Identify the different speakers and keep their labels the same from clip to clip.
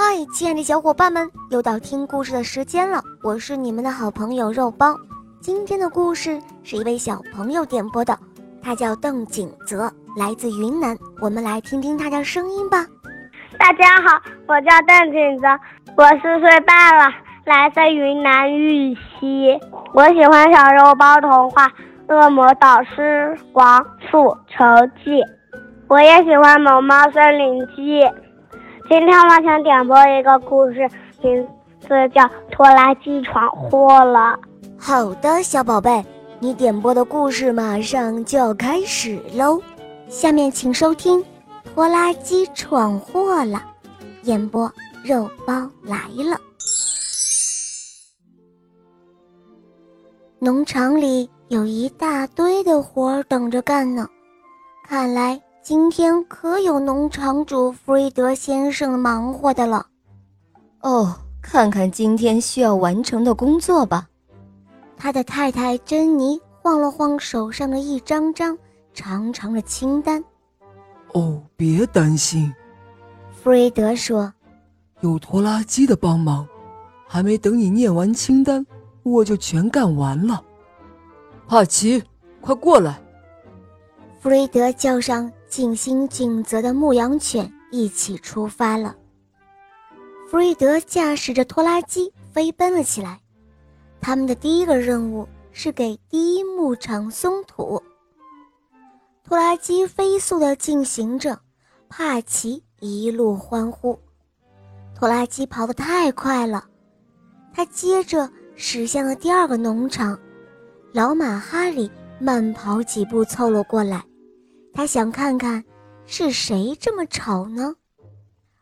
Speaker 1: 嗨，亲爱的小伙伴们，又到听故事的时间了。我是你们的好朋友肉包。今天的故事是一位小朋友点播的，他叫邓景泽，来自云南。我们来听听他的声音吧。
Speaker 2: 大家好，我叫邓景泽，我四岁半了，来自云南玉溪。我喜欢小肉包童话《恶魔导师王复仇记》，我也喜欢《萌猫森林记》。今天我想点播一个故事，名字叫《拖拉机闯祸了》。
Speaker 1: 好的，小宝贝，你点播的故事马上就要开始喽。下面请收听《拖拉机闯祸了》，演播肉包来了。农场里有一大堆的活等着干呢，看来。今天可有农场主弗瑞德先生忙活的了。
Speaker 3: 哦，看看今天需要完成的工作吧。
Speaker 1: 他的太太珍妮晃了晃手上的一张张长长的清单。
Speaker 4: 哦，别担心，
Speaker 1: 弗瑞德说：“
Speaker 4: 有拖拉机的帮忙，还没等你念完清单，我就全干完了。”帕奇，快过来！
Speaker 1: 弗瑞德叫上。尽心尽责的牧羊犬一起出发了。弗瑞德驾驶着拖拉机飞奔了起来。他们的第一个任务是给第一牧场松土。拖拉机飞速地进行着，帕奇一路欢呼。拖拉机跑得太快了，他接着驶向了第二个农场。老马哈里慢跑几步凑了过来。他想看看是谁这么吵呢？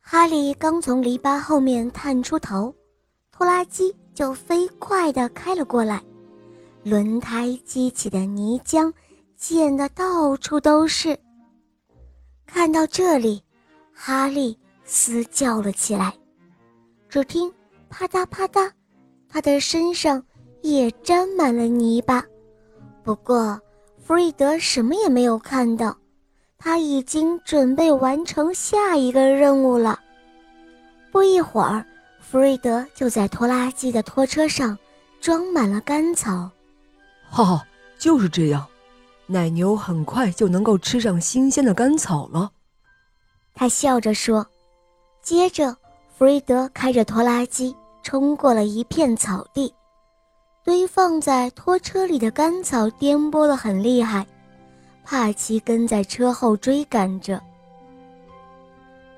Speaker 1: 哈利刚从篱笆后面探出头，拖拉机就飞快地开了过来，轮胎激起的泥浆溅得到处都是。看到这里，哈利嘶叫了起来。只听啪嗒啪嗒，他的身上也沾满了泥巴。不过，弗瑞德什么也没有看到，他已经准备完成下一个任务了。不一会儿，弗瑞德就在拖拉机的拖车上装满了干草。
Speaker 4: 哈哈，就是这样，奶牛很快就能够吃上新鲜的干草了。
Speaker 1: 他笑着说。接着，弗瑞德开着拖拉机冲过了一片草地。堆放在拖车里的干草颠簸得很厉害，帕奇跟在车后追赶着。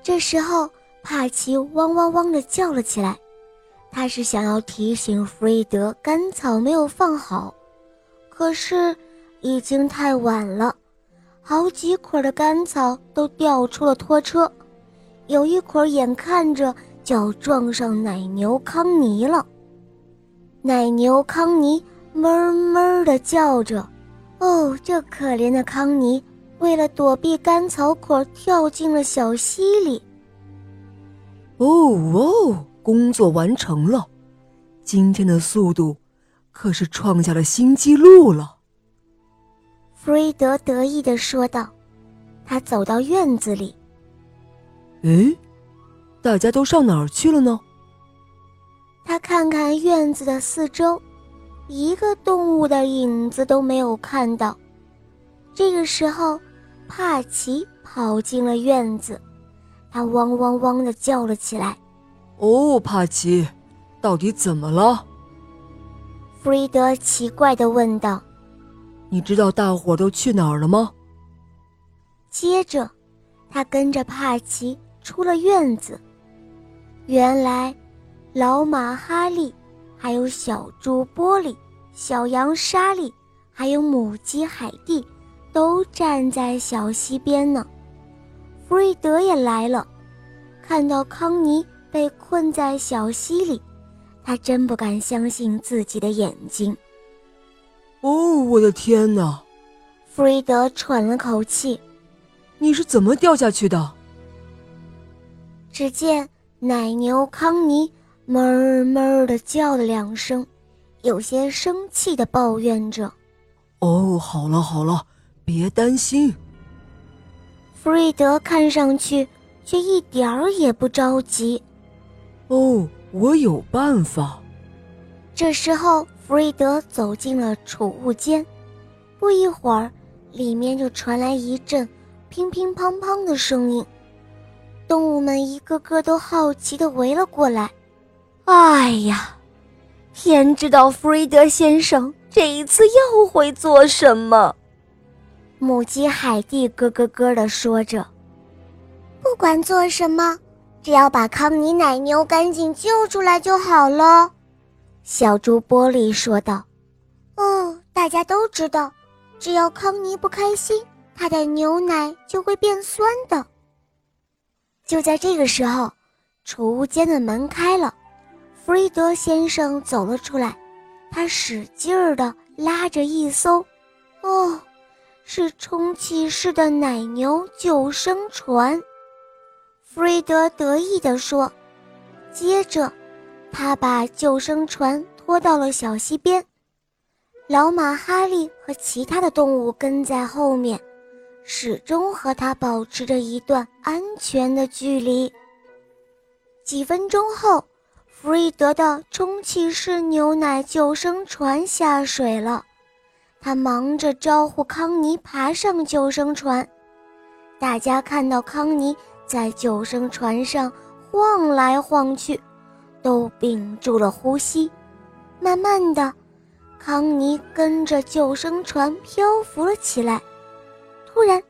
Speaker 1: 这时候，帕奇汪汪汪地叫了起来，他是想要提醒弗瑞德干草没有放好，可是已经太晚了，好几捆的干草都掉出了拖车，有一捆眼看着就要撞上奶牛康尼了。奶牛康尼哞哞地叫着：“哦，这可怜的康尼，为了躲避干草捆，跳进了小溪里。”
Speaker 4: 哦哦，工作完成了，今天的速度可是创下了新纪录了。
Speaker 1: 弗瑞德得意地说道。他走到院子里。
Speaker 4: 诶，大家都上哪儿去了呢？
Speaker 1: 他看看院子的四周，一个动物的影子都没有看到。这个时候，帕奇跑进了院子，他汪汪汪的叫了起来：“
Speaker 4: 哦，帕奇，到底怎么了？”
Speaker 1: 弗瑞德奇怪的问道：“
Speaker 4: 你知道大伙都去哪儿了吗？”
Speaker 1: 接着，他跟着帕奇出了院子。原来。老马哈利，还有小猪波利、小羊莎莉，还有母鸡海蒂，都站在小溪边呢。弗瑞德也来了，看到康妮被困在小溪里，他真不敢相信自己的眼睛。
Speaker 4: 哦，我的天哪！
Speaker 1: 弗瑞德喘了口气：“
Speaker 4: 你是怎么掉下去的？”
Speaker 1: 只见奶牛康妮。哞哞的叫了两声，有些生气的抱怨着：“
Speaker 4: 哦，好了好了，别担心。”
Speaker 1: 弗瑞德看上去却一点儿也不着急。
Speaker 4: 哦，我有办法。
Speaker 1: 这时候，弗瑞德走进了储物间，不一会儿，里面就传来一阵乒乒乓乓的声音。动物们一个个都好奇地围了过来。
Speaker 3: 哎呀，天知道弗瑞德先生这一次又会做什么！
Speaker 1: 母鸡海蒂咯咯咯地说着：“不管做什么，只要把康妮奶牛赶紧救出来就好了。”小猪玻璃说道：“哦，大家都知道，只要康妮不开心，他的牛奶就会变酸的。”就在这个时候，储物间的门开了，弗瑞德先生走了出来，他使劲儿地拉着一艘，哦，是充气式的奶牛救生船。弗瑞德得意地说，接着，他把救生船拖到了小溪边，老马哈利和其他的动物跟在后面。始终和他保持着一段安全的距离。几分钟后，弗瑞德的充气式牛奶救生船下水了，他忙着招呼康妮爬上救生船。大家看到康妮在救生船上晃来晃去，都屏住了呼吸。慢慢的，康妮跟着救生船漂浮了起来。突然，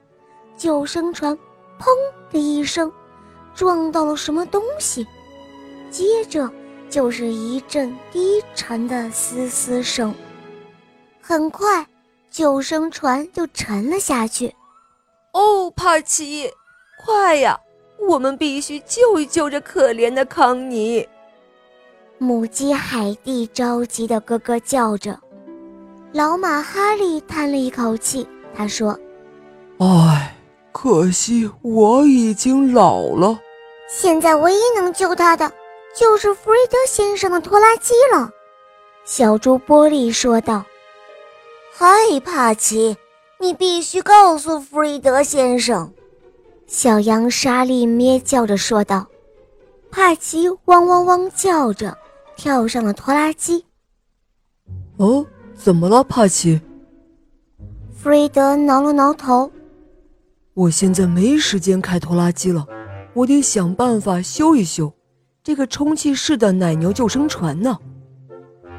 Speaker 1: 救生船“砰”的一声撞到了什么东西，接着就是一阵低沉的嘶嘶声。很快，救生船就沉了下去。
Speaker 3: 哦，帕奇，快呀！我们必须救一救这可怜的康妮。
Speaker 1: 母鸡海蒂着急的咯咯叫着。老马哈利叹了一口气，他说。
Speaker 4: 唉，可惜我已经老了。
Speaker 1: 现在唯一能救他的，就是弗瑞德先生的拖拉机了。”小猪波利说道。
Speaker 3: “嗨，帕奇，你必须告诉弗瑞德先生。”
Speaker 1: 小羊莎莉咩叫着说道。帕奇汪汪汪叫着，跳上了拖拉机。
Speaker 4: “哦，怎么了，帕奇？”
Speaker 1: 弗瑞德挠了挠头。
Speaker 4: 我现在没时间开拖拉机了，我得想办法修一修这个充气式的奶牛救生船呢。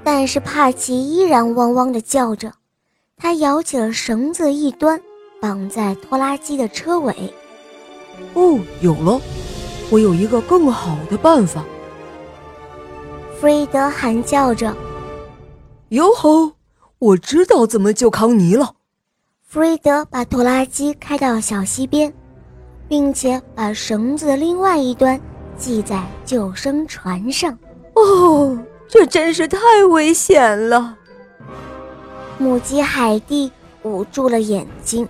Speaker 1: 但是帕奇依然汪汪地叫着，他摇起了绳子一端，绑在拖拉机的车尾。
Speaker 4: 哦，有了，我有一个更好的办法。
Speaker 1: 弗瑞德喊叫着：“
Speaker 4: 哟吼，我知道怎么救康妮了。”
Speaker 1: 弗瑞德把拖拉机开到小溪边，并且把绳子的另外一端系在救生船上。
Speaker 3: 哦，这真是太危险了！
Speaker 1: 母鸡海蒂捂住了眼睛。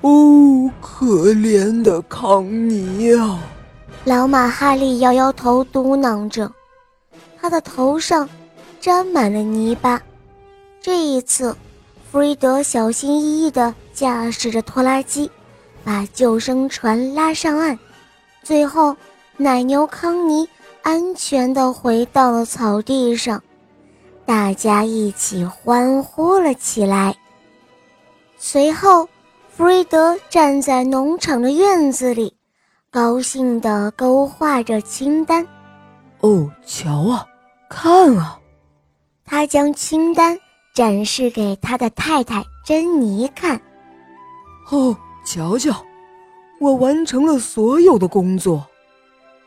Speaker 4: 哦，可怜的康妮啊！
Speaker 1: 老马哈利摇摇头，嘟囔着，他的头上沾满了泥巴。这一次。弗瑞德小心翼翼地驾驶着拖拉机，把救生船拉上岸。最后，奶牛康妮安全地回到了草地上，大家一起欢呼了起来。随后，弗瑞德站在农场的院子里，高兴地勾画着清单。
Speaker 4: 哦，瞧啊，看啊！
Speaker 1: 他将清单。展示给他的太太珍妮看。
Speaker 4: 哦，瞧瞧，我完成了所有的工作。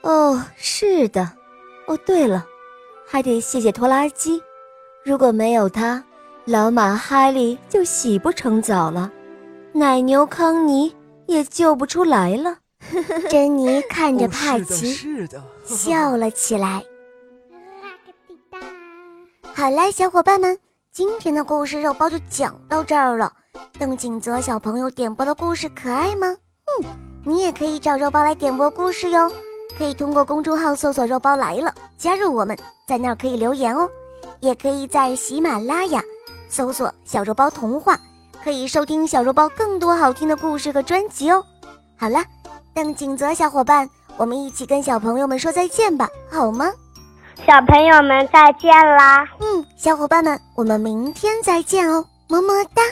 Speaker 3: 哦，是的。哦，对了，还得谢谢拖拉机。如果没有它，老马哈利就洗不成澡了，奶牛康妮也救不出来了。
Speaker 1: 珍妮看着帕奇，笑了起来。好啦，小伙伴们。今天的故事肉包就讲到这儿了。邓景泽小朋友点播的故事可爱吗？嗯，你也可以找肉包来点播故事哟。可以通过公众号搜索“肉包来了”，加入我们，在那儿可以留言哦。也可以在喜马拉雅搜索“小肉包童话”，可以收听小肉包更多好听的故事和专辑哦。好了，邓景泽小伙伴，我们一起跟小朋友们说再见吧，好吗？
Speaker 2: 小朋友们再见啦！
Speaker 1: 嗯，小伙伴们，我们明天再见哦，么么哒。